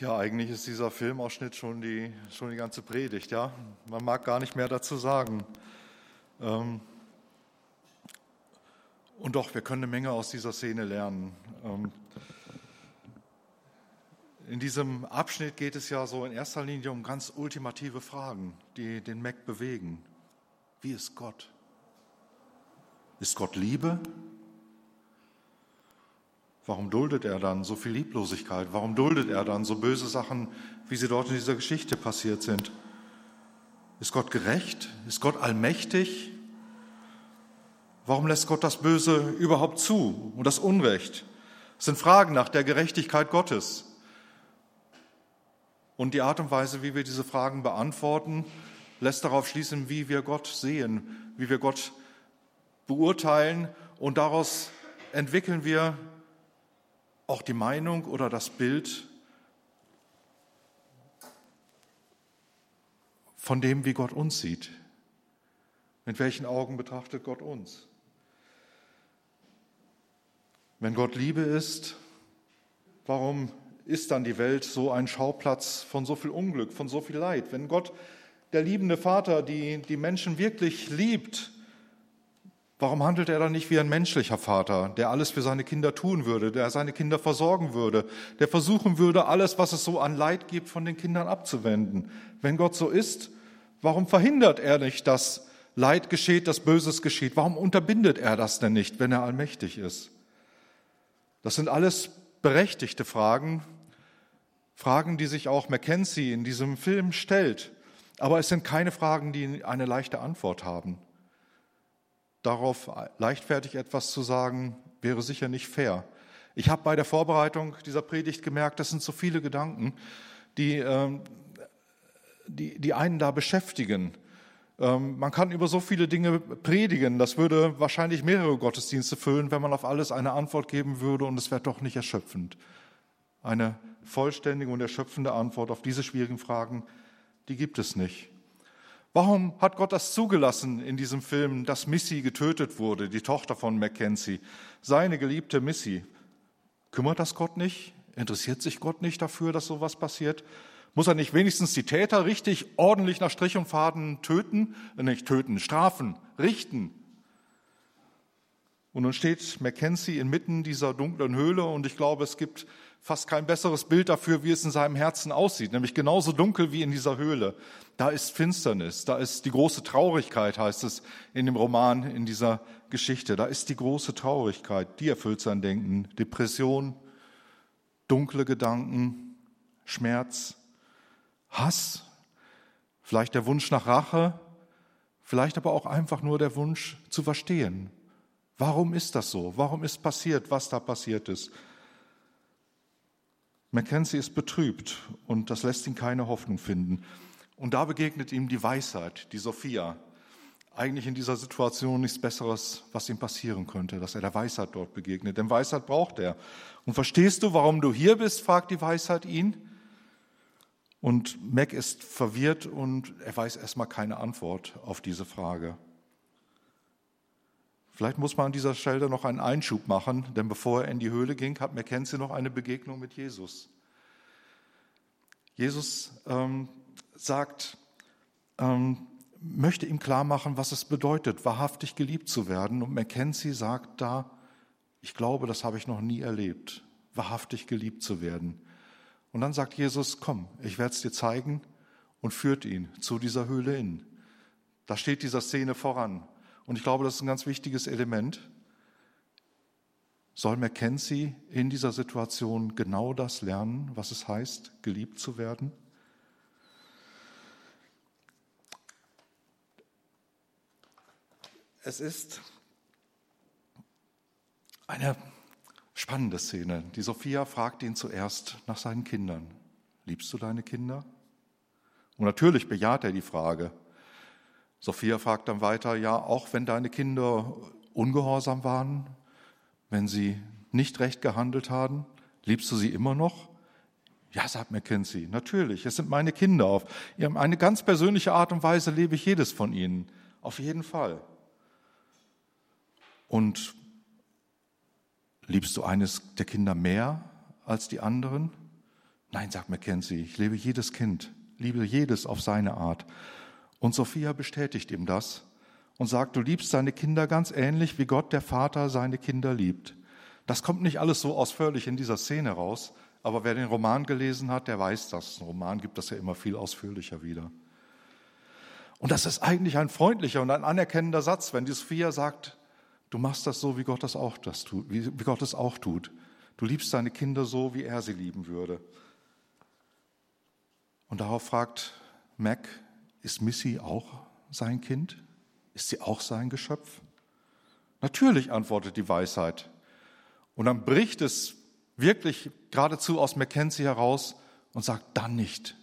Ja, eigentlich ist dieser Filmausschnitt schon die, schon die ganze Predigt, ja. Man mag gar nicht mehr dazu sagen. Ähm, und doch, wir können eine Menge aus dieser Szene lernen. Ähm, in diesem Abschnitt geht es ja so in erster Linie um ganz ultimative Fragen, die den Mac bewegen. Wie ist Gott? Ist Gott Liebe? Warum duldet er dann so viel Lieblosigkeit? Warum duldet er dann so böse Sachen, wie sie dort in dieser Geschichte passiert sind? Ist Gott gerecht? Ist Gott allmächtig? Warum lässt Gott das Böse überhaupt zu und das Unrecht? Das sind Fragen nach der Gerechtigkeit Gottes. Und die Art und Weise, wie wir diese Fragen beantworten, lässt darauf schließen, wie wir Gott sehen, wie wir Gott beurteilen. Und daraus entwickeln wir auch die Meinung oder das Bild von dem, wie Gott uns sieht. Mit welchen Augen betrachtet Gott uns? Wenn Gott Liebe ist, warum ist dann die Welt so ein Schauplatz von so viel Unglück, von so viel Leid? Wenn Gott, der liebende Vater, die, die Menschen wirklich liebt, Warum handelt er dann nicht wie ein menschlicher Vater, der alles für seine Kinder tun würde, der seine Kinder versorgen würde, der versuchen würde, alles, was es so an Leid gibt, von den Kindern abzuwenden? Wenn Gott so ist, warum verhindert er nicht, dass Leid geschieht, dass Böses geschieht? Warum unterbindet er das denn nicht, wenn er allmächtig ist? Das sind alles berechtigte Fragen, Fragen, die sich auch Mackenzie in diesem Film stellt. Aber es sind keine Fragen, die eine leichte Antwort haben darauf leichtfertig etwas zu sagen, wäre sicher nicht fair. Ich habe bei der Vorbereitung dieser Predigt gemerkt, das sind so viele Gedanken, die, ähm, die, die einen da beschäftigen. Ähm, man kann über so viele Dinge predigen, das würde wahrscheinlich mehrere Gottesdienste füllen, wenn man auf alles eine Antwort geben würde und es wäre doch nicht erschöpfend. Eine vollständige und erschöpfende Antwort auf diese schwierigen Fragen, die gibt es nicht. Warum hat Gott das zugelassen in diesem Film, dass Missy getötet wurde, die Tochter von Mackenzie, seine geliebte Missy? Kümmert das Gott nicht? Interessiert sich Gott nicht dafür, dass sowas passiert? Muss er nicht wenigstens die Täter richtig ordentlich nach Strich und Faden töten? Äh, nicht töten, strafen, richten. Und nun steht Mackenzie inmitten dieser dunklen Höhle und ich glaube, es gibt fast kein besseres Bild dafür, wie es in seinem Herzen aussieht, nämlich genauso dunkel wie in dieser Höhle. Da ist Finsternis, da ist die große Traurigkeit, heißt es in dem Roman, in dieser Geschichte. Da ist die große Traurigkeit, die erfüllt sein Denken. Depression, dunkle Gedanken, Schmerz, Hass, vielleicht der Wunsch nach Rache, vielleicht aber auch einfach nur der Wunsch zu verstehen. Warum ist das so? Warum ist passiert, was da passiert ist? Mackenzie ist betrübt und das lässt ihn keine Hoffnung finden. Und da begegnet ihm die Weisheit, die Sophia. Eigentlich in dieser Situation nichts Besseres, was ihm passieren könnte, dass er der Weisheit dort begegnet. Denn Weisheit braucht er. Und verstehst du, warum du hier bist? fragt die Weisheit ihn. Und Mac ist verwirrt und er weiß erstmal keine Antwort auf diese Frage. Vielleicht muss man an dieser Stelle noch einen Einschub machen, denn bevor er in die Höhle ging, hat Mackenzie noch eine Begegnung mit Jesus. Jesus ähm, sagt, ähm, möchte ihm klar machen, was es bedeutet, wahrhaftig geliebt zu werden. Und Mackenzie sagt da, ich glaube, das habe ich noch nie erlebt, wahrhaftig geliebt zu werden. Und dann sagt Jesus, komm, ich werde es dir zeigen und führt ihn zu dieser Höhle hin. Da steht dieser Szene voran. Und ich glaube, das ist ein ganz wichtiges Element. Soll Mackenzie in dieser Situation genau das lernen, was es heißt, geliebt zu werden? Es ist eine spannende Szene. Die Sophia fragt ihn zuerst nach seinen Kindern. Liebst du deine Kinder? Und natürlich bejaht er die Frage. Sophia fragt dann weiter, ja, auch wenn deine Kinder ungehorsam waren, wenn sie nicht recht gehandelt haben, liebst du sie immer noch? Ja, sagt Mackenzie, natürlich, es sind meine Kinder. Auf eine ganz persönliche Art und Weise lebe ich jedes von ihnen. Auf jeden Fall. Und liebst du eines der Kinder mehr als die anderen? Nein, sagt Mackenzie, ich liebe jedes Kind, liebe jedes auf seine Art. Und Sophia bestätigt ihm das und sagt, du liebst seine Kinder ganz ähnlich, wie Gott der Vater seine Kinder liebt. Das kommt nicht alles so ausführlich in dieser Szene raus, aber wer den Roman gelesen hat, der weiß das. Ein Roman gibt das ja immer viel ausführlicher wieder. Und das ist eigentlich ein freundlicher und ein anerkennender Satz, wenn die Sophia sagt, du machst das so, wie Gott das auch, das tut, wie, Gott es auch tut. Du liebst deine Kinder so, wie er sie lieben würde. Und darauf fragt Mac, ist Missy auch sein Kind? Ist sie auch sein Geschöpf? Natürlich, antwortet die Weisheit. Und dann bricht es wirklich geradezu aus Mackenzie heraus und sagt, dann nicht.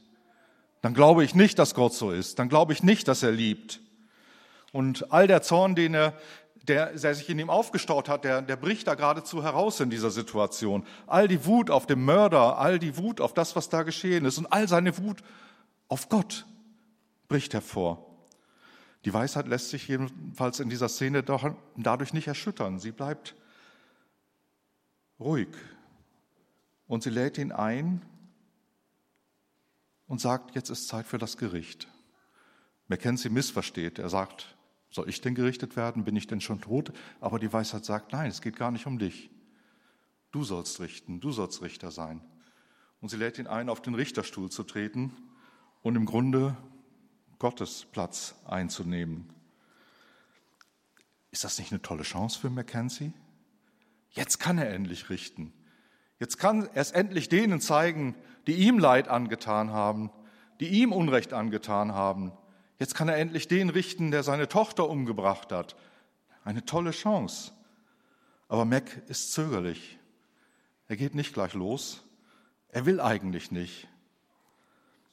Dann glaube ich nicht, dass Gott so ist. Dann glaube ich nicht, dass er liebt. Und all der Zorn, den er, der, der sich in ihm aufgestaut hat, der, der bricht da geradezu heraus in dieser Situation. All die Wut auf den Mörder, all die Wut auf das, was da geschehen ist und all seine Wut auf Gott bricht hervor. Die Weisheit lässt sich jedenfalls in dieser Szene doch dadurch nicht erschüttern. Sie bleibt ruhig und sie lädt ihn ein und sagt, jetzt ist Zeit für das Gericht. Mackenzie missversteht. Er sagt, soll ich denn gerichtet werden? Bin ich denn schon tot? Aber die Weisheit sagt, nein, es geht gar nicht um dich. Du sollst richten, du sollst Richter sein. Und sie lädt ihn ein, auf den Richterstuhl zu treten und im Grunde Gottes Platz einzunehmen. Ist das nicht eine tolle Chance für Mackenzie? Jetzt kann er endlich richten. Jetzt kann er es endlich denen zeigen, die ihm Leid angetan haben, die ihm Unrecht angetan haben. Jetzt kann er endlich den richten, der seine Tochter umgebracht hat. Eine tolle Chance. Aber Mac ist zögerlich. Er geht nicht gleich los. Er will eigentlich nicht.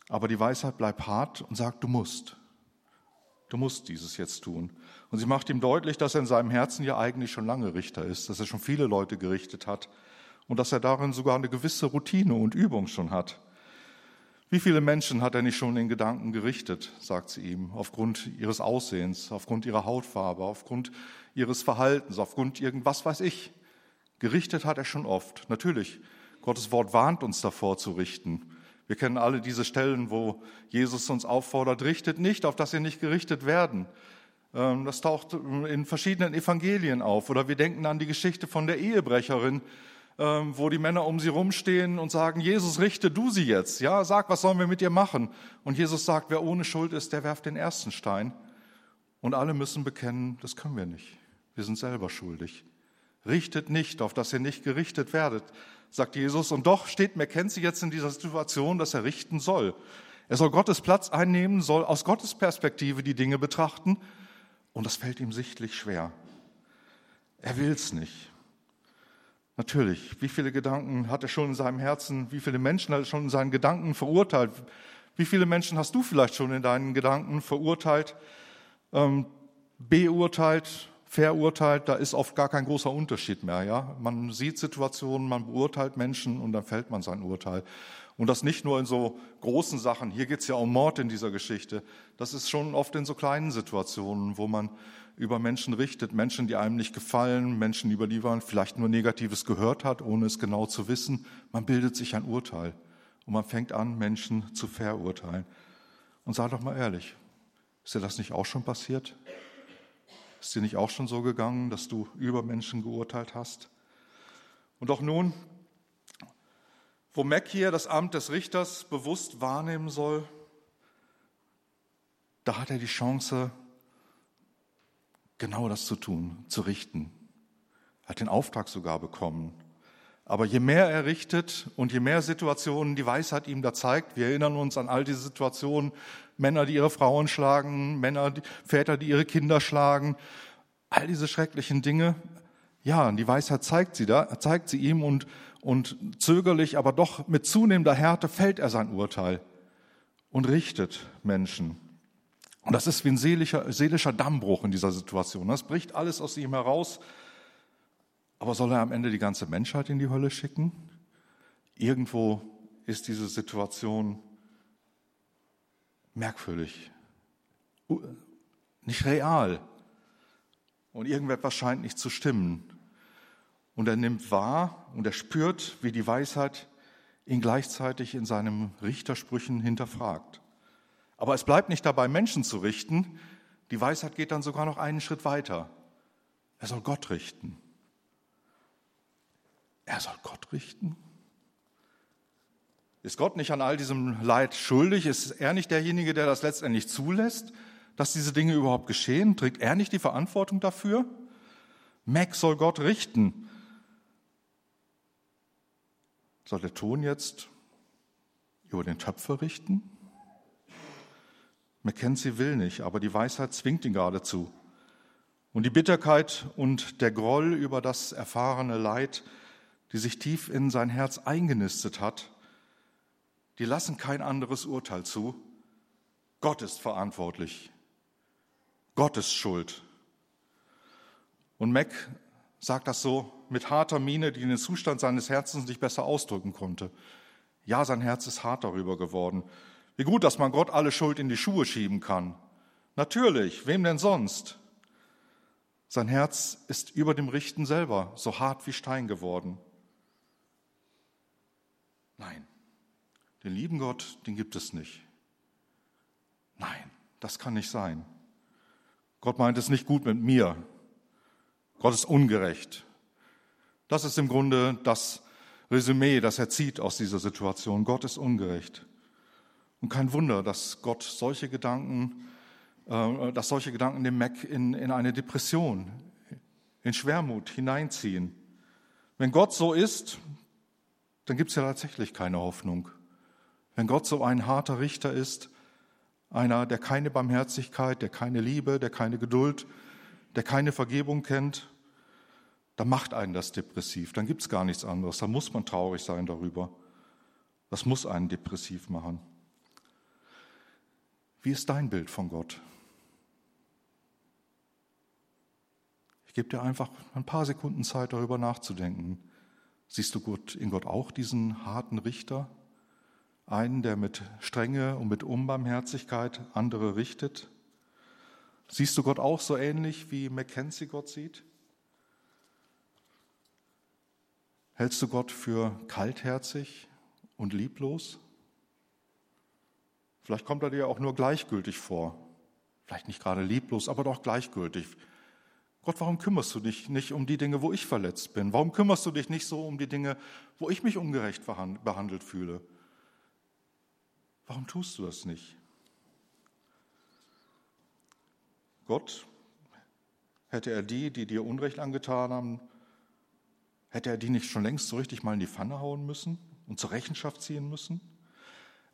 Aber die Weisheit bleibt hart und sagt, du musst. Du musst dieses jetzt tun. Und sie macht ihm deutlich, dass er in seinem Herzen ja eigentlich schon lange Richter ist, dass er schon viele Leute gerichtet hat und dass er darin sogar eine gewisse Routine und Übung schon hat. Wie viele Menschen hat er nicht schon in Gedanken gerichtet, sagt sie ihm, aufgrund ihres Aussehens, aufgrund ihrer Hautfarbe, aufgrund ihres Verhaltens, aufgrund irgendwas weiß ich. Gerichtet hat er schon oft. Natürlich, Gottes Wort warnt uns davor zu richten. Wir kennen alle diese Stellen, wo Jesus uns auffordert, richtet nicht, auf dass ihr nicht gerichtet werden. Ähm, das taucht in verschiedenen Evangelien auf. Oder wir denken an die Geschichte von der Ehebrecherin, ähm, wo die Männer um sie rumstehen und sagen, Jesus, richte du sie jetzt. Ja, sag, was sollen wir mit ihr machen? Und Jesus sagt, wer ohne Schuld ist, der werft den ersten Stein. Und alle müssen bekennen, das können wir nicht. Wir sind selber schuldig. Richtet nicht, auf dass ihr nicht gerichtet werdet sagt Jesus. Und doch steht Mackenzie jetzt in dieser Situation, dass er richten soll. Er soll Gottes Platz einnehmen, soll aus Gottes Perspektive die Dinge betrachten. Und das fällt ihm sichtlich schwer. Er will es nicht. Natürlich, wie viele Gedanken hat er schon in seinem Herzen, wie viele Menschen hat er schon in seinen Gedanken verurteilt? Wie viele Menschen hast du vielleicht schon in deinen Gedanken verurteilt, ähm, beurteilt, verurteilt, da ist oft gar kein großer Unterschied mehr. Ja? Man sieht Situationen, man beurteilt Menschen und dann fällt man sein Urteil. Und das nicht nur in so großen Sachen. Hier geht es ja um Mord in dieser Geschichte. Das ist schon oft in so kleinen Situationen, wo man über Menschen richtet, Menschen, die einem nicht gefallen, Menschen, über die man vielleicht nur Negatives gehört hat, ohne es genau zu wissen. Man bildet sich ein Urteil und man fängt an, Menschen zu verurteilen. Und sei doch mal ehrlich, ist dir das nicht auch schon passiert? Ist dir nicht auch schon so gegangen, dass du über Menschen geurteilt hast? Und auch nun, wo Mac hier das Amt des Richters bewusst wahrnehmen soll, da hat er die Chance, genau das zu tun, zu richten. Er hat den Auftrag sogar bekommen. Aber je mehr er richtet und je mehr Situationen die Weisheit ihm da zeigt, wir erinnern uns an all diese Situationen, Männer, die ihre Frauen schlagen, Männer, die, Väter, die ihre Kinder schlagen, all diese schrecklichen Dinge. Ja, die Weisheit zeigt sie da, zeigt sie ihm und, und zögerlich, aber doch mit zunehmender Härte fällt er sein Urteil und richtet Menschen. Und das ist wie ein seelischer, seelischer Dammbruch in dieser Situation. Das bricht alles aus ihm heraus. Aber soll er am Ende die ganze Menschheit in die Hölle schicken? Irgendwo ist diese Situation merkwürdig, nicht real. Und irgendetwas scheint nicht zu stimmen. Und er nimmt wahr und er spürt, wie die Weisheit ihn gleichzeitig in seinen Richtersprüchen hinterfragt. Aber es bleibt nicht dabei, Menschen zu richten. Die Weisheit geht dann sogar noch einen Schritt weiter. Er soll Gott richten. Er soll Gott richten? Ist Gott nicht an all diesem Leid schuldig? Ist er nicht derjenige, der das letztendlich zulässt, dass diese Dinge überhaupt geschehen? Trägt er nicht die Verantwortung dafür? Mac soll Gott richten. Soll der Ton jetzt über den Töpfer richten? Mackenzie will nicht, aber die Weisheit zwingt ihn geradezu. Und die Bitterkeit und der Groll über das erfahrene Leid, die sich tief in sein Herz eingenistet hat, die lassen kein anderes Urteil zu. Gott ist verantwortlich. Gott ist schuld. Und Mac sagt das so mit harter Miene, die den Zustand seines Herzens nicht besser ausdrücken konnte. Ja, sein Herz ist hart darüber geworden. Wie gut, dass man Gott alle Schuld in die Schuhe schieben kann. Natürlich, wem denn sonst? Sein Herz ist über dem Richten selber so hart wie Stein geworden. Nein, den lieben Gott, den gibt es nicht. Nein, das kann nicht sein. Gott meint es nicht gut mit mir. Gott ist ungerecht. Das ist im Grunde das Resümee, das er zieht aus dieser Situation. Gott ist ungerecht. Und kein Wunder, dass Gott solche Gedanken, äh, dass solche Gedanken den Mac in, in eine Depression, in Schwermut hineinziehen. Wenn Gott so ist, dann gibt es ja tatsächlich keine Hoffnung. Wenn Gott so ein harter Richter ist, einer, der keine Barmherzigkeit, der keine Liebe, der keine Geduld, der keine Vergebung kennt, dann macht einen das depressiv. Dann gibt es gar nichts anderes. Da muss man traurig sein darüber. Das muss einen depressiv machen. Wie ist dein Bild von Gott? Ich gebe dir einfach ein paar Sekunden Zeit, darüber nachzudenken. Siehst du Gott, in Gott auch diesen harten Richter? Einen, der mit Strenge und mit Unbarmherzigkeit andere richtet? Siehst du Gott auch so ähnlich, wie Mackenzie Gott sieht? Hältst du Gott für kaltherzig und lieblos? Vielleicht kommt er dir auch nur gleichgültig vor. Vielleicht nicht gerade lieblos, aber doch gleichgültig. Gott, warum kümmerst du dich nicht um die Dinge, wo ich verletzt bin? Warum kümmerst du dich nicht so um die Dinge, wo ich mich ungerecht behandelt fühle? Warum tust du das nicht? Gott, hätte er die, die dir Unrecht angetan haben, hätte er die nicht schon längst so richtig mal in die Pfanne hauen müssen und zur Rechenschaft ziehen müssen?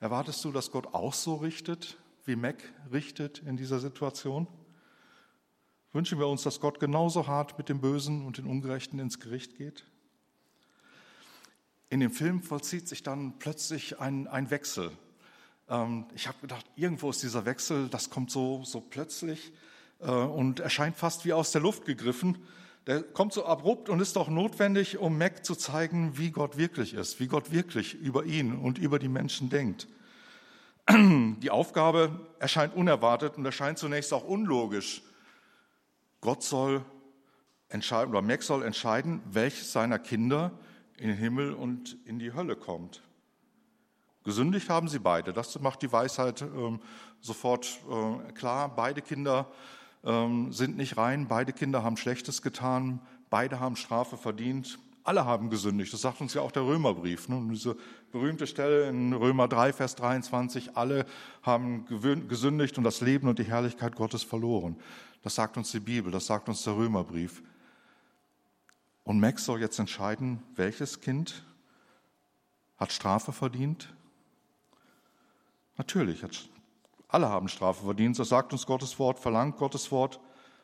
Erwartest du, dass Gott auch so richtet, wie Mac richtet in dieser Situation? Wünschen wir uns, dass Gott genauso hart mit dem Bösen und den Ungerechten ins Gericht geht? In dem Film vollzieht sich dann plötzlich ein, ein Wechsel. Ähm, ich habe gedacht, irgendwo ist dieser Wechsel, das kommt so, so plötzlich äh, und erscheint fast wie aus der Luft gegriffen. Der kommt so abrupt und ist doch notwendig, um Mac zu zeigen, wie Gott wirklich ist, wie Gott wirklich über ihn und über die Menschen denkt. Die Aufgabe erscheint unerwartet und erscheint zunächst auch unlogisch. Gott soll entscheiden, oder Mac soll entscheiden, welches seiner Kinder in den Himmel und in die Hölle kommt. Gesündigt haben sie beide. Das macht die Weisheit ähm, sofort äh, klar. Beide Kinder ähm, sind nicht rein. Beide Kinder haben Schlechtes getan. Beide haben Strafe verdient. Alle haben gesündigt. Das sagt uns ja auch der Römerbrief. Ne? Diese berühmte Stelle in Römer 3, Vers 23. Alle haben gesündigt und das Leben und die Herrlichkeit Gottes verloren. Das sagt uns die Bibel, das sagt uns der Römerbrief. Und Max soll jetzt entscheiden, welches Kind hat Strafe verdient? Natürlich, alle haben Strafe verdient, das sagt uns Gottes Wort, verlangt Gottes Wort.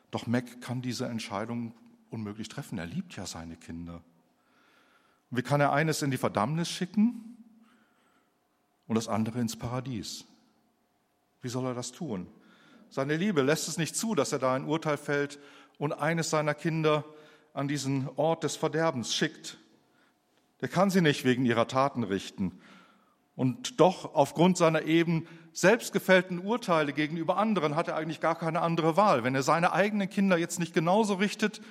Doch Mac kann diese Entscheidung unmöglich treffen. Er liebt ja seine Kinder. wie kann er eines in die Verdammnis schicken und das andere ins Paradies? Wie soll er das tun? Seine Liebe lässt es nicht zu, dass er da ein Urteil fällt und eines seiner Kinder an diesen Ort des Verderbens schickt. Der kann sie nicht wegen ihrer Taten richten. Und doch aufgrund seiner eben selbstgefällten Urteile gegenüber anderen hat er eigentlich gar keine andere Wahl. Wenn er seine eigenen Kinder jetzt nicht genauso richtet,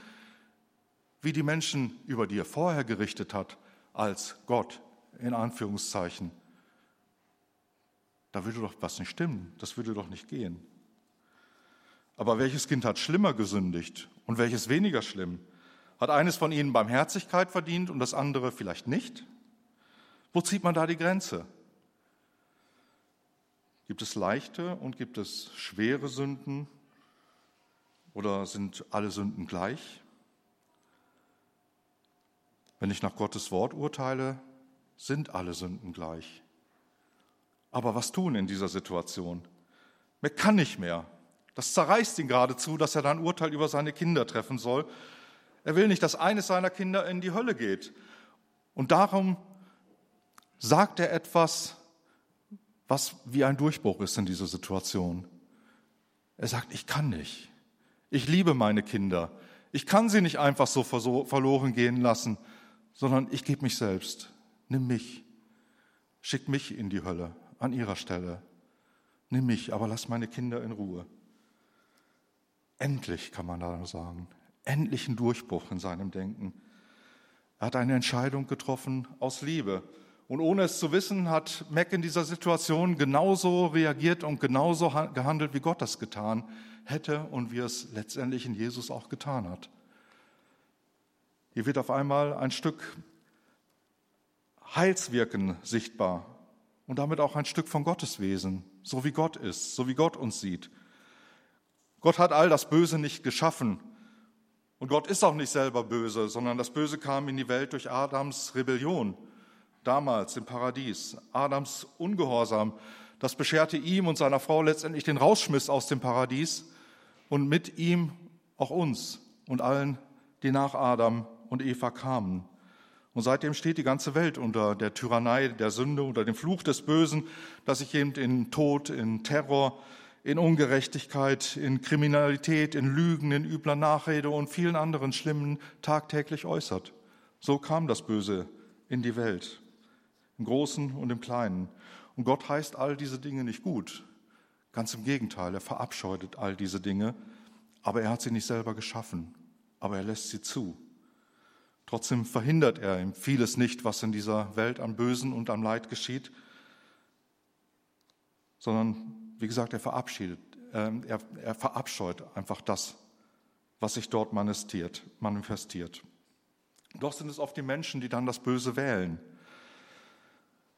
wie die Menschen, über die er vorher gerichtet hat, als Gott in Anführungszeichen, da würde doch was nicht stimmen, das würde doch nicht gehen. Aber welches Kind hat schlimmer gesündigt und welches weniger schlimm? Hat eines von ihnen Barmherzigkeit verdient und das andere vielleicht nicht? Wo zieht man da die Grenze? Gibt es leichte und gibt es schwere Sünden oder sind alle Sünden gleich? Wenn ich nach Gottes Wort urteile, sind alle Sünden gleich. Aber was tun in dieser Situation? Er kann nicht mehr. Das zerreißt ihn geradezu, dass er dann Urteil über seine Kinder treffen soll. Er will nicht, dass eines seiner Kinder in die Hölle geht. Und darum sagt er etwas, was wie ein Durchbruch ist in dieser Situation. Er sagt, ich kann nicht. Ich liebe meine Kinder. Ich kann sie nicht einfach so verloren gehen lassen, sondern ich gebe mich selbst. Nimm mich. Schick mich in die Hölle an ihrer Stelle. Nimm mich, aber lass meine Kinder in Ruhe. Endlich kann man da sagen, endlich ein Durchbruch in seinem Denken. Er hat eine Entscheidung getroffen aus Liebe. Und ohne es zu wissen, hat Mac in dieser Situation genauso reagiert und genauso gehandelt, wie Gott das getan hätte und wie es letztendlich in Jesus auch getan hat. Hier wird auf einmal ein Stück Heilswirken sichtbar und damit auch ein Stück von Gottes Wesen, so wie Gott ist, so wie Gott uns sieht. Gott hat all das Böse nicht geschaffen. Und Gott ist auch nicht selber böse, sondern das Böse kam in die Welt durch Adams Rebellion, damals im Paradies. Adams Ungehorsam, das bescherte ihm und seiner Frau letztendlich den Rausschmiss aus dem Paradies und mit ihm auch uns und allen, die nach Adam und Eva kamen. Und seitdem steht die ganze Welt unter der Tyrannei der Sünde, unter dem Fluch des Bösen, das sich eben in Tod, in Terror, in Ungerechtigkeit, in Kriminalität, in Lügen, in übler Nachrede und vielen anderen Schlimmen tagtäglich äußert. So kam das Böse in die Welt, im Großen und im Kleinen. Und Gott heißt all diese Dinge nicht gut. Ganz im Gegenteil, er verabscheudet all diese Dinge, aber er hat sie nicht selber geschaffen, aber er lässt sie zu. Trotzdem verhindert er ihm vieles nicht, was in dieser Welt am Bösen und am Leid geschieht, sondern wie gesagt, er verabschiedet, äh, er, er verabscheut einfach das, was sich dort manifestiert. Doch sind es oft die Menschen, die dann das Böse wählen.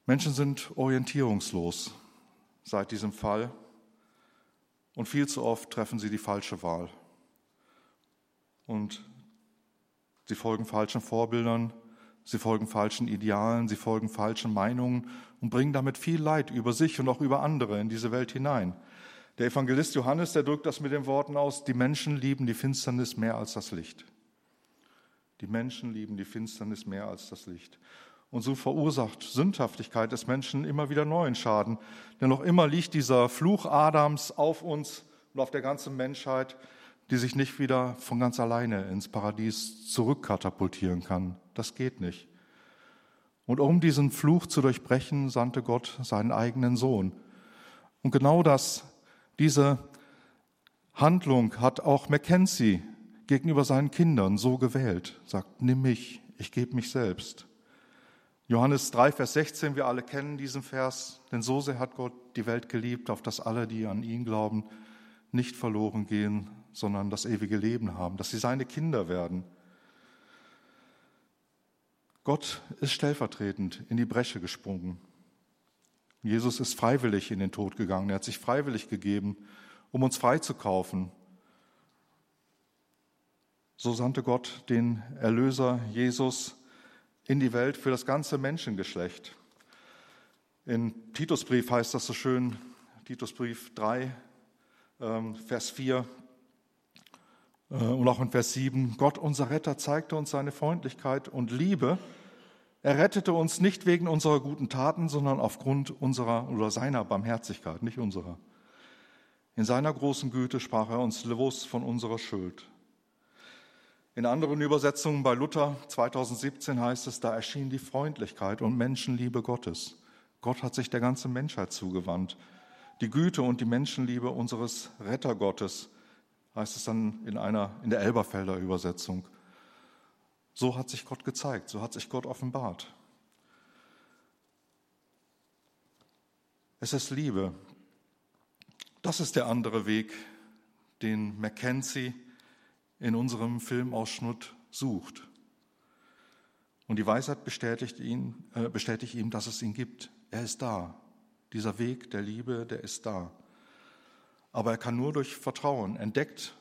Menschen sind orientierungslos seit diesem Fall und viel zu oft treffen sie die falsche Wahl. Und sie folgen falschen Vorbildern, Sie folgen falschen Idealen, sie folgen falschen Meinungen und bringen damit viel Leid über sich und auch über andere in diese Welt hinein. Der Evangelist Johannes, der drückt das mit den Worten aus, die Menschen lieben die Finsternis mehr als das Licht. Die Menschen lieben die Finsternis mehr als das Licht. Und so verursacht Sündhaftigkeit des Menschen immer wieder neuen Schaden. Denn noch immer liegt dieser Fluch Adams auf uns und auf der ganzen Menschheit, die sich nicht wieder von ganz alleine ins Paradies zurückkatapultieren kann. Das geht nicht. Und um diesen Fluch zu durchbrechen, sandte Gott seinen eigenen Sohn. Und genau das, diese Handlung hat auch Mackenzie gegenüber seinen Kindern so gewählt. Sagt, nimm mich, ich gebe mich selbst. Johannes 3, Vers 16, wir alle kennen diesen Vers, denn so sehr hat Gott die Welt geliebt, auf dass alle, die an ihn glauben, nicht verloren gehen, sondern das ewige Leben haben, dass sie seine Kinder werden. Gott ist stellvertretend in die Bresche gesprungen. Jesus ist freiwillig in den Tod gegangen. Er hat sich freiwillig gegeben, um uns freizukaufen. So sandte Gott den Erlöser Jesus in die Welt für das ganze Menschengeschlecht. In Titusbrief heißt das so schön, Titusbrief 3, ähm, Vers 4 äh, und auch in Vers 7, Gott, unser Retter, zeigte uns seine Freundlichkeit und Liebe. Er rettete uns nicht wegen unserer guten Taten, sondern aufgrund unserer oder seiner Barmherzigkeit, nicht unserer. In seiner großen Güte sprach er uns los von unserer Schuld. In anderen Übersetzungen bei Luther 2017 heißt es, da erschien die Freundlichkeit und Menschenliebe Gottes. Gott hat sich der ganzen Menschheit zugewandt die Güte und die Menschenliebe unseres Rettergottes, heißt es dann in einer, in der Elberfelder Übersetzung. So hat sich Gott gezeigt, so hat sich Gott offenbart. Es ist Liebe. Das ist der andere Weg, den Mackenzie in unserem Filmausschnitt sucht. Und die Weisheit bestätigt, ihn, äh, bestätigt ihm, dass es ihn gibt. Er ist da. Dieser Weg der Liebe, der ist da. Aber er kann nur durch Vertrauen entdeckt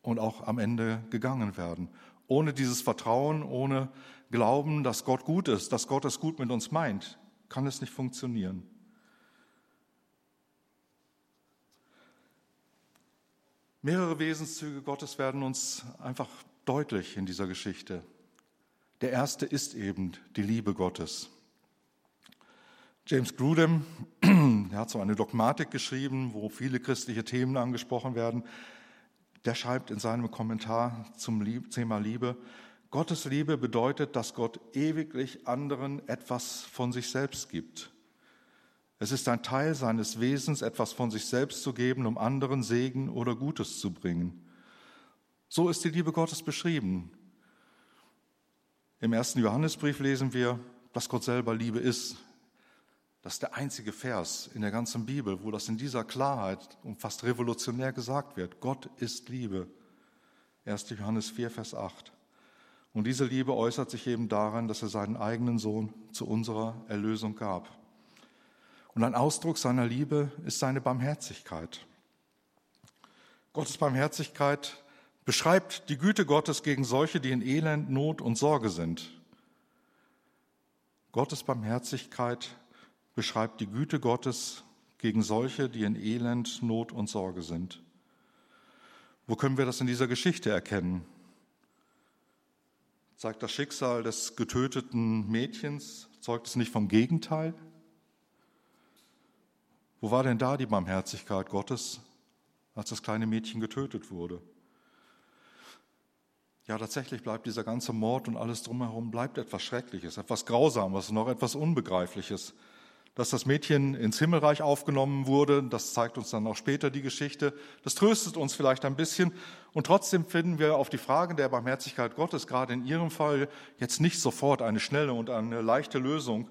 und auch am Ende gegangen werden. Ohne dieses Vertrauen, ohne Glauben, dass Gott gut ist, dass Gott es gut mit uns meint, kann es nicht funktionieren. Mehrere Wesenszüge Gottes werden uns einfach deutlich in dieser Geschichte. Der erste ist eben die Liebe Gottes. James Grudem, der hat so eine Dogmatik geschrieben, wo viele christliche Themen angesprochen werden. Der schreibt in seinem Kommentar zum Thema Liebe, Gottes Liebe bedeutet, dass Gott ewiglich anderen etwas von sich selbst gibt. Es ist ein Teil seines Wesens, etwas von sich selbst zu geben, um anderen Segen oder Gutes zu bringen. So ist die Liebe Gottes beschrieben. Im ersten Johannesbrief lesen wir, dass Gott selber Liebe ist. Das ist der einzige Vers in der ganzen Bibel, wo das in dieser Klarheit und fast revolutionär gesagt wird. Gott ist Liebe. 1. Johannes 4, Vers 8. Und diese Liebe äußert sich eben daran, dass er seinen eigenen Sohn zu unserer Erlösung gab. Und ein Ausdruck seiner Liebe ist seine Barmherzigkeit. Gottes Barmherzigkeit beschreibt die Güte Gottes gegen solche, die in Elend, Not und Sorge sind. Gottes Barmherzigkeit beschreibt die Güte Gottes gegen solche, die in Elend, Not und Sorge sind. Wo können wir das in dieser Geschichte erkennen? Zeigt das Schicksal des getöteten Mädchens, zeugt es nicht vom Gegenteil? Wo war denn da die Barmherzigkeit Gottes, als das kleine Mädchen getötet wurde? Ja, tatsächlich bleibt dieser ganze Mord und alles drumherum bleibt etwas Schreckliches, etwas Grausames, noch etwas Unbegreifliches. Dass das Mädchen ins Himmelreich aufgenommen wurde, das zeigt uns dann auch später die Geschichte. Das tröstet uns vielleicht ein bisschen. Und trotzdem finden wir auf die Frage der Barmherzigkeit Gottes gerade in Ihrem Fall jetzt nicht sofort eine schnelle und eine leichte Lösung.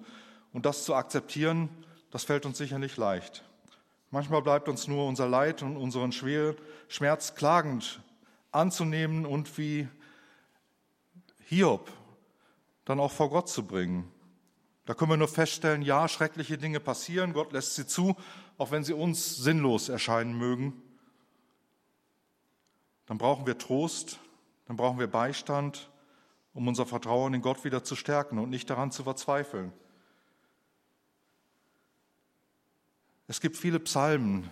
Und das zu akzeptieren, das fällt uns sicher nicht leicht. Manchmal bleibt uns nur unser Leid und unseren Schmerz klagend anzunehmen und wie Hiob dann auch vor Gott zu bringen. Da können wir nur feststellen, ja, schreckliche Dinge passieren, Gott lässt sie zu, auch wenn sie uns sinnlos erscheinen mögen. Dann brauchen wir Trost, dann brauchen wir Beistand, um unser Vertrauen in Gott wieder zu stärken und nicht daran zu verzweifeln. Es gibt viele Psalmen,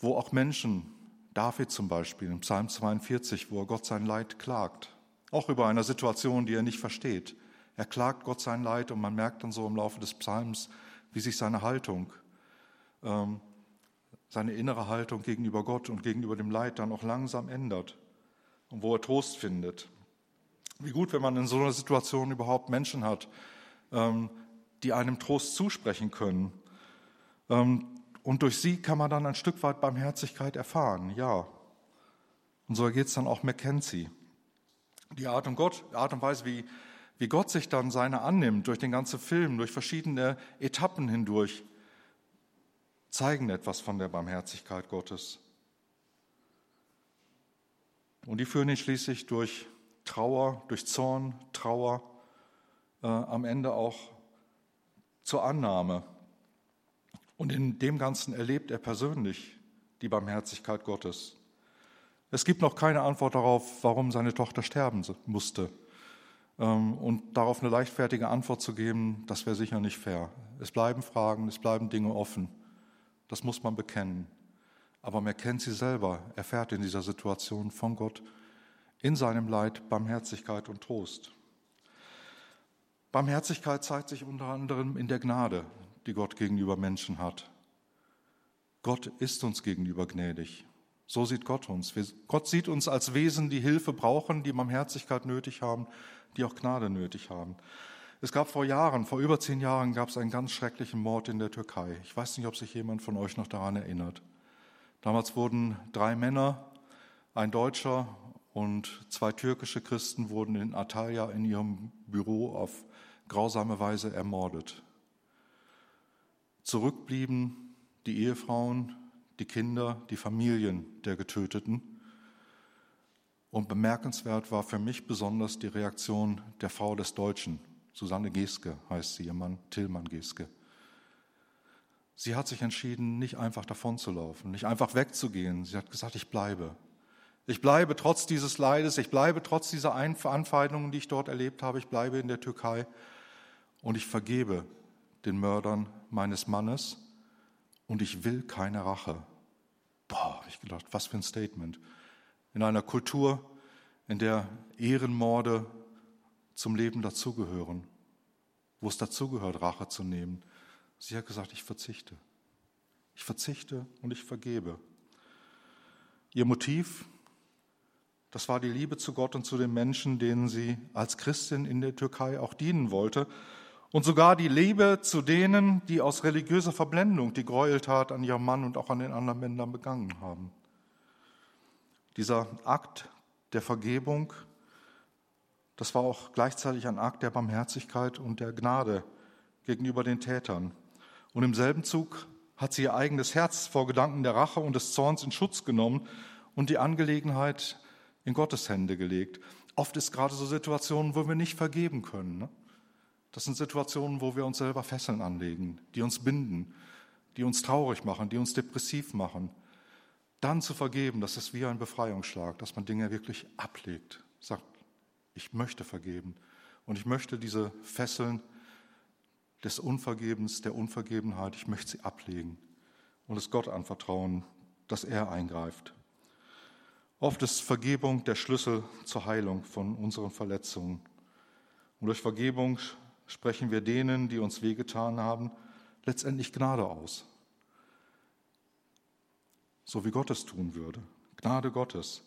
wo auch Menschen, David zum Beispiel, im Psalm 42, wo er Gott sein Leid klagt, auch über eine Situation, die er nicht versteht. Er klagt Gott sein Leid und man merkt dann so im Laufe des Psalms, wie sich seine Haltung, ähm, seine innere Haltung gegenüber Gott und gegenüber dem Leid dann auch langsam ändert und wo er Trost findet. Wie gut, wenn man in so einer Situation überhaupt Menschen hat, ähm, die einem Trost zusprechen können und durch sie kann man dann ein Stück weit Barmherzigkeit erfahren, ja. Und so geht es dann auch Mackenzie. Die Art und, Gott, Art und Weise, wie, wie Gott sich dann seine annimmt, durch den ganzen Film, durch verschiedene Etappen hindurch, zeigen etwas von der Barmherzigkeit Gottes. Und die führen ihn schließlich durch Trauer, durch Zorn, Trauer, äh, am Ende auch zur Annahme und in dem Ganzen erlebt er persönlich die Barmherzigkeit Gottes. Es gibt noch keine Antwort darauf, warum seine Tochter sterben musste. Ähm, und darauf eine leichtfertige Antwort zu geben, das wäre sicher nicht fair. Es bleiben Fragen, es bleiben Dinge offen. Das muss man bekennen. Aber man kennt sie selber, erfährt in dieser Situation von Gott in seinem Leid Barmherzigkeit und Trost. Barmherzigkeit zeigt sich unter anderem in der Gnade, die Gott gegenüber Menschen hat. Gott ist uns gegenüber gnädig. So sieht Gott uns. Gott sieht uns als Wesen, die Hilfe brauchen, die Barmherzigkeit nötig haben, die auch Gnade nötig haben. Es gab vor Jahren, vor über zehn Jahren, gab es einen ganz schrecklichen Mord in der Türkei. Ich weiß nicht, ob sich jemand von euch noch daran erinnert. Damals wurden drei Männer, ein Deutscher und zwei türkische Christen wurden in Antalya in ihrem Büro auf grausame Weise ermordet. Zurückblieben die Ehefrauen, die Kinder, die Familien der Getöteten. Und bemerkenswert war für mich besonders die Reaktion der Frau des Deutschen. Susanne Geske heißt sie, ihr Mann Tillmann Geske. Sie hat sich entschieden, nicht einfach davonzulaufen, nicht einfach wegzugehen. Sie hat gesagt, ich bleibe. Ich bleibe trotz dieses Leides, ich bleibe trotz dieser Anfeindungen, die ich dort erlebt habe, ich bleibe in der Türkei und ich vergebe den Mördern meines Mannes und ich will keine Rache. Boah, ich gedacht, was für ein Statement. In einer Kultur, in der Ehrenmorde zum Leben dazugehören, wo es dazugehört, Rache zu nehmen. Sie hat gesagt, ich verzichte. Ich verzichte und ich vergebe. Ihr Motiv, das war die Liebe zu Gott und zu den Menschen, denen sie als Christin in der Türkei auch dienen wollte. Und sogar die Liebe zu denen, die aus religiöser Verblendung die Gräueltat an ihrem Mann und auch an den anderen Männern begangen haben. Dieser Akt der Vergebung, das war auch gleichzeitig ein Akt der Barmherzigkeit und der Gnade gegenüber den Tätern. Und im selben Zug hat sie ihr eigenes Herz vor Gedanken der Rache und des Zorns in Schutz genommen und die Angelegenheit in Gottes Hände gelegt. Oft ist gerade so Situationen, wo wir nicht vergeben können. Ne? Das sind Situationen, wo wir uns selber Fesseln anlegen, die uns binden, die uns traurig machen, die uns depressiv machen. Dann zu vergeben, das ist wie ein Befreiungsschlag, dass man Dinge wirklich ablegt, sagt, ich möchte vergeben und ich möchte diese Fesseln des Unvergebens, der Unvergebenheit, ich möchte sie ablegen und es Gott anvertrauen, dass er eingreift. Oft ist Vergebung der Schlüssel zur Heilung von unseren Verletzungen. Und durch Vergebung sprechen wir denen, die uns wehgetan haben, letztendlich Gnade aus. So wie Gott es tun würde. Gnade Gottes.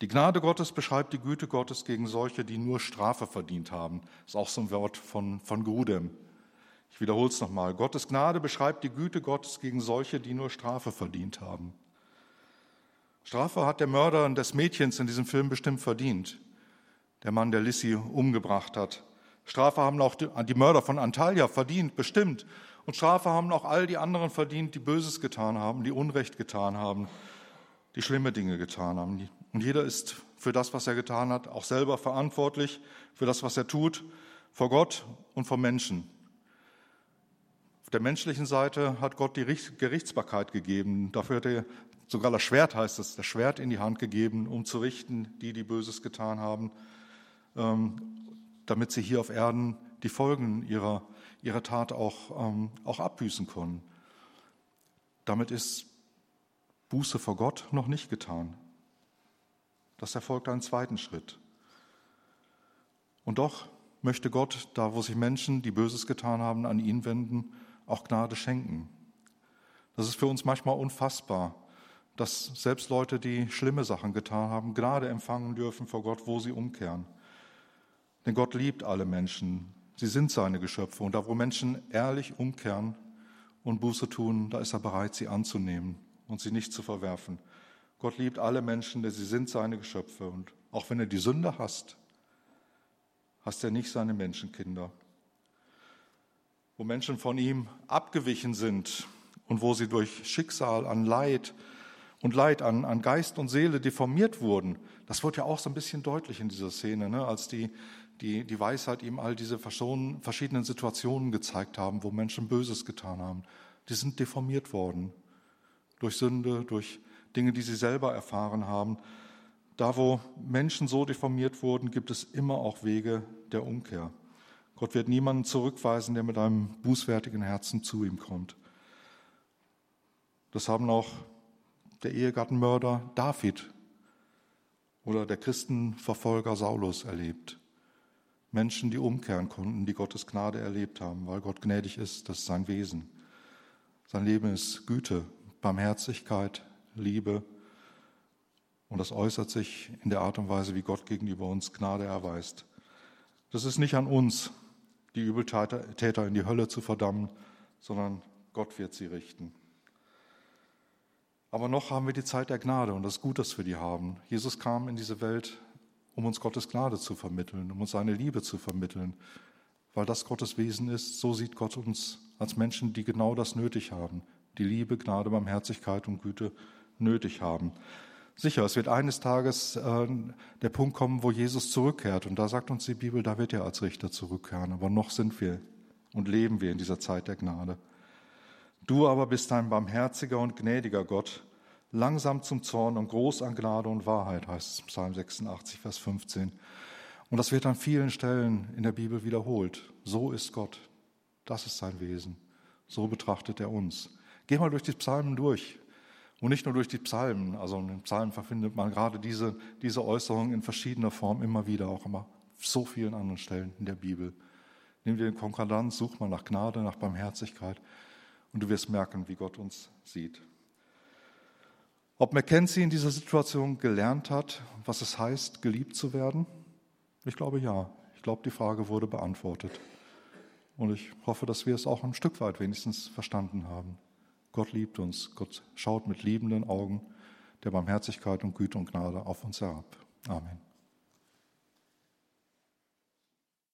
Die Gnade Gottes beschreibt die Güte Gottes gegen solche, die nur Strafe verdient haben. Das ist auch so ein Wort von, von Grudem. Ich wiederhole es nochmal. Gottes Gnade beschreibt die Güte Gottes gegen solche, die nur Strafe verdient haben. Strafe hat der Mörder des Mädchens in diesem Film bestimmt verdient. Der Mann, der Lissy umgebracht hat. Strafe haben auch die Mörder von Antalya verdient, bestimmt. Und Strafe haben auch all die anderen verdient, die Böses getan haben, die Unrecht getan haben, die schlimme Dinge getan haben. Und jeder ist für das, was er getan hat, auch selber verantwortlich für das, was er tut, vor Gott und vor Menschen. Auf der menschlichen Seite hat Gott die Gerichtsbarkeit gegeben. Dafür hat er sogar das Schwert, heißt es, das Schwert in die Hand gegeben, um zu richten, die, die Böses getan haben, ähm, damit sie hier auf Erden die Folgen ihrer, ihrer Tat auch, ähm, auch abbüßen können. Damit ist Buße vor Gott noch nicht getan. Das erfolgt einen zweiten Schritt. Und doch möchte Gott, da wo sich Menschen, die Böses getan haben, an ihn wenden, auch Gnade schenken. Das ist für uns manchmal unfassbar, dass selbst Leute, die schlimme Sachen getan haben, Gnade empfangen dürfen vor Gott, wo sie umkehren. Denn Gott liebt alle Menschen. Sie sind seine Geschöpfe. Und da, wo Menschen ehrlich umkehren und Buße tun, da ist er bereit, sie anzunehmen und sie nicht zu verwerfen. Gott liebt alle Menschen, denn sie sind seine Geschöpfe. Und auch wenn er die Sünde hasst, hasst er nicht seine Menschenkinder. Wo Menschen von ihm abgewichen sind und wo sie durch Schicksal an Leid, und Leid an, an Geist und Seele deformiert wurden. Das wird ja auch so ein bisschen deutlich in dieser Szene, ne? als die, die, die Weisheit ihm all diese verschiedenen Situationen gezeigt haben, wo Menschen Böses getan haben. Die sind deformiert worden durch Sünde, durch Dinge, die sie selber erfahren haben. Da, wo Menschen so deformiert wurden, gibt es immer auch Wege der Umkehr. Gott wird niemanden zurückweisen, der mit einem bußfertigen Herzen zu ihm kommt. Das haben auch der Ehegattenmörder David oder der Christenverfolger Saulus erlebt. Menschen, die umkehren konnten, die Gottes Gnade erlebt haben, weil Gott gnädig ist, das ist sein Wesen. Sein Leben ist Güte, Barmherzigkeit, Liebe und das äußert sich in der Art und Weise, wie Gott gegenüber uns Gnade erweist. Das ist nicht an uns, die Übeltäter in die Hölle zu verdammen, sondern Gott wird sie richten. Aber noch haben wir die Zeit der Gnade und das ist gut, dass wir die haben. Jesus kam in diese Welt, um uns Gottes Gnade zu vermitteln, um uns seine Liebe zu vermitteln, weil das Gottes Wesen ist. So sieht Gott uns als Menschen, die genau das nötig haben, die Liebe, Gnade, Barmherzigkeit und Güte nötig haben. Sicher, es wird eines Tages äh, der Punkt kommen, wo Jesus zurückkehrt. Und da sagt uns die Bibel, da wird er als Richter zurückkehren. Aber noch sind wir und leben wir in dieser Zeit der Gnade. Du aber bist ein barmherziger und gnädiger Gott, langsam zum Zorn und groß an Gnade und Wahrheit, heißt es Psalm 86, Vers 15. Und das wird an vielen Stellen in der Bibel wiederholt. So ist Gott. Das ist sein Wesen. So betrachtet er uns. Geh mal durch die Psalmen durch. Und nicht nur durch die Psalmen. Also in den Psalmen verfindet man gerade diese, diese Äußerung in verschiedener Form immer wieder, auch immer so vielen anderen Stellen in der Bibel. Nimm dir den Konkordanz, such mal nach Gnade, nach Barmherzigkeit und du wirst merken, wie Gott uns sieht. Ob Mackenzie in dieser Situation gelernt hat, was es heißt, geliebt zu werden? Ich glaube ja. Ich glaube, die Frage wurde beantwortet. Und ich hoffe, dass wir es auch ein Stück weit wenigstens verstanden haben. Gott liebt uns. Gott schaut mit liebenden Augen der Barmherzigkeit und Güte und Gnade auf uns herab. Amen.